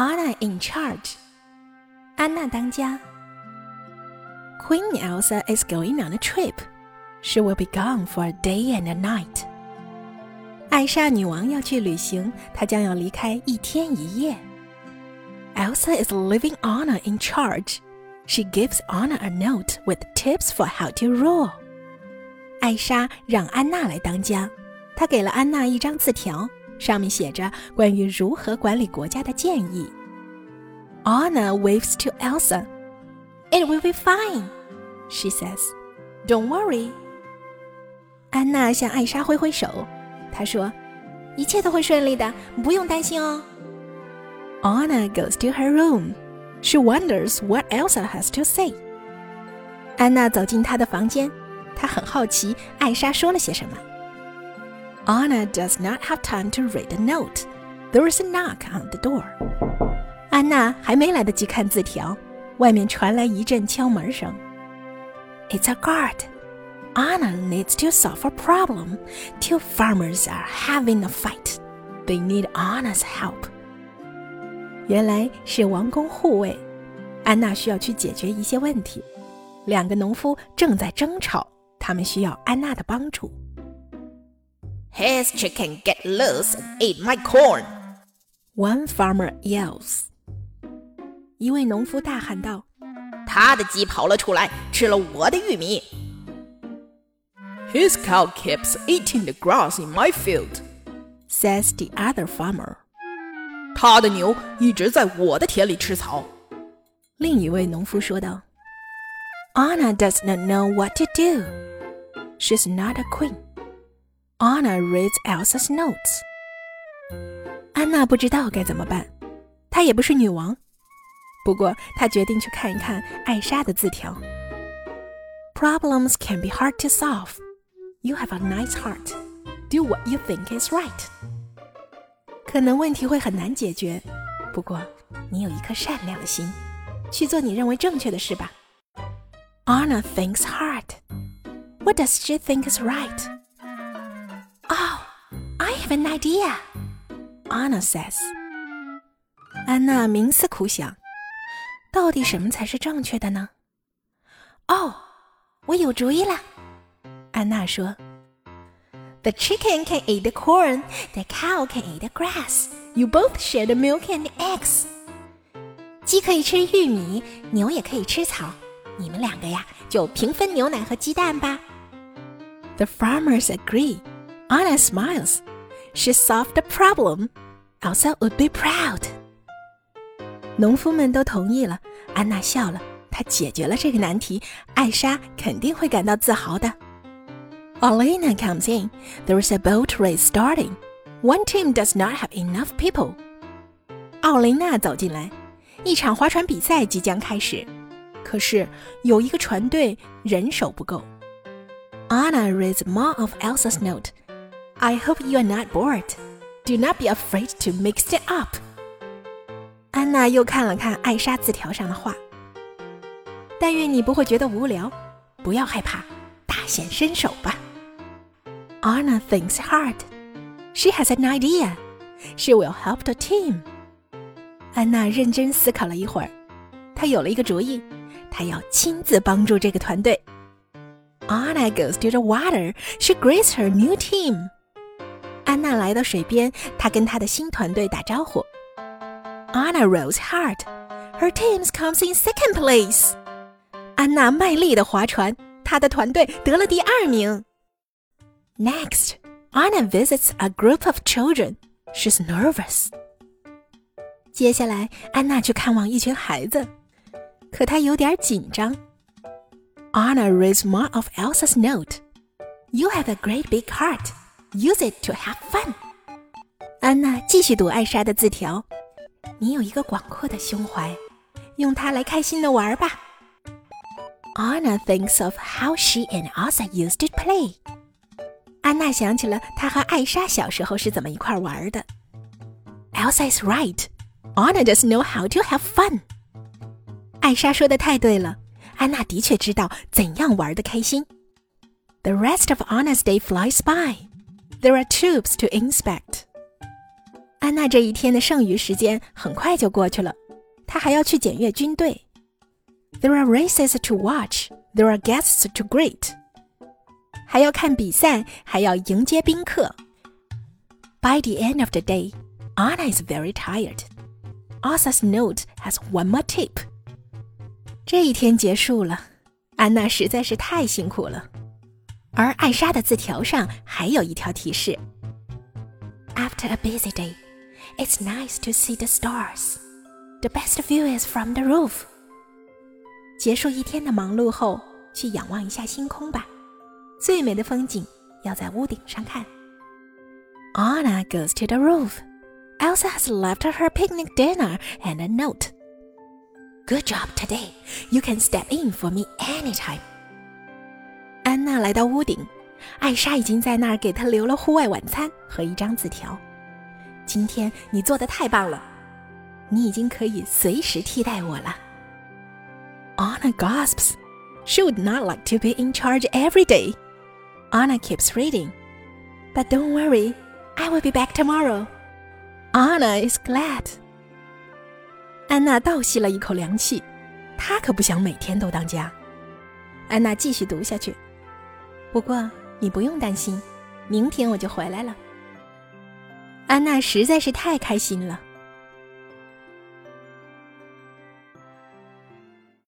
Anna in charge. 安娜当家。Queen Elsa is going on a trip. She will be gone for a day and a night. 艾莎女王要去旅行，她将要离开一天一夜。Elsa is leaving Anna in charge. She gives Anna a note with tips for how to rule. 艾莎让安娜来当家，她给了安娜一张字条， 上面写着关于如何管理国家的建议。Anna waves to Elsa. It will be fine, she says. Don't worry. 安娜向艾莎挥挥手，她说：“一切都会顺利的，不用担心哦。” Anna goes to her room. She wonders what Elsa has to say. 安娜走进她的房间，她很好奇艾莎说了些什么。Anna does not have time to read the note. There is a knock on the door. 安娜还没来得及看字条，外面传来一阵敲门声。It's a guard. Anna needs to solve a problem. Two farmers are having a fight. They need Anna's help. 原来是王宫护卫，安娜需要去解决一些问题。两个农夫正在争吵，他们需要安娜的帮助。 His chicken get loose and ate my corn. One farmer yells. 一位农夫大喊道：“他的鸡跑了出来，吃了我的玉米。” His cow keeps eating the grass in my field, says the other farmer. 他的牛一直在我的田里吃草。另一位农夫说道：“Anna does not know what to do. She's not a queen. Anna reads Elsa's notes. 安娜不知道该怎么办，她也不是女王。不过，他决定去看一看艾莎的字条。Problems can be hard to solve. You have a nice heart. Do what you think is right. 可能问题会很难解决，不过你有一颗善良的心，去做你认为正确的事吧。Anna thinks hard. What does she think is right? Oh, I have an idea. Anna says. 安娜冥思苦想。到底什么才是正确的呢？哦，我有主意了。安娜说：“The chicken can eat the corn, the cow can eat the grass. You both share the milk and the eggs.” 鸡可以吃玉米，牛也可以吃草。你们两个呀，就平分牛奶和鸡蛋吧。The farmers agree. Anna smiles. She solved the problem. Elsa would be proud. 农夫们都同意了，安娜笑了。她解决了这个难题，艾莎肯定会感到自豪的。Olena comes in. There is a boat race starting. One team does not have enough people. 奥雷娜走进来，一场划船比赛即将开始，可是有一个船队人手不够。Anna reads more of Elsa's note. I hope you are not bored. Do not be afraid to mix it up. 安娜又看了看艾莎字条上的话。但愿你不会觉得无聊，不要害怕，大显身手吧。Anna thinks hard. She has an idea. She will help the team. 安娜认真思考了一会儿，她有了一个主意，她要亲自帮助这个团队。Anna goes to the water. She greets her new team. 安娜来到水边，她跟她的新团队打招呼。Anna rows hard. Her team comes in second place. 安娜卖力的划船，她的团队得了第二名。Next, Anna visits a group of children. She's nervous. 接下来，安娜去看望一群孩子，可她有点紧张。Anna reads more of Elsa's note. You have a great big heart. Use it to have fun. 安娜继续读艾莎的字条。你有一个广阔的胸怀，用它来开心的玩吧。Anna thinks of how she and Elsa used to play. 安娜想起了她和艾莎小时候是怎么一块玩的。Elsa is right. Anna does know how to have fun. 艾莎说的太对了，安娜的确知道怎样玩的开心。The rest of Anna's day flies by. There are tubes to inspect. inspect。安娜这一天的剩余时间很快就过去了，她还要去检阅军队。There are races to watch. There are guests to greet. 还要看比赛，还要迎接宾客。By the end of the day, Anna is very tired. Elsa's note has one more tip. 这一天结束了，安娜实在是太辛苦了。而艾莎的字条上还有一条提示：After a busy day, it's nice to see the stars. The best view is from the roof. 结束一天的忙碌后，去仰望一下星空吧。最美的风景要在屋顶上看。Anna goes to the roof. Elsa has left her picnic dinner and a note. Good job today. You can step in for me anytime. 安娜来到屋顶，艾莎已经在那儿给她留了户外晚餐和一张字条。今天你做的太棒了，你已经可以随时替代我了。Anna gasps. She would not like to be in charge every day. Anna keeps reading. But don't worry, I will be back tomorrow. Anna is glad. 安娜倒吸了一口凉气，她可不想每天都当家。安娜继续读下去。不过你不用担心，明天我就回来了。安娜实在是太开心了。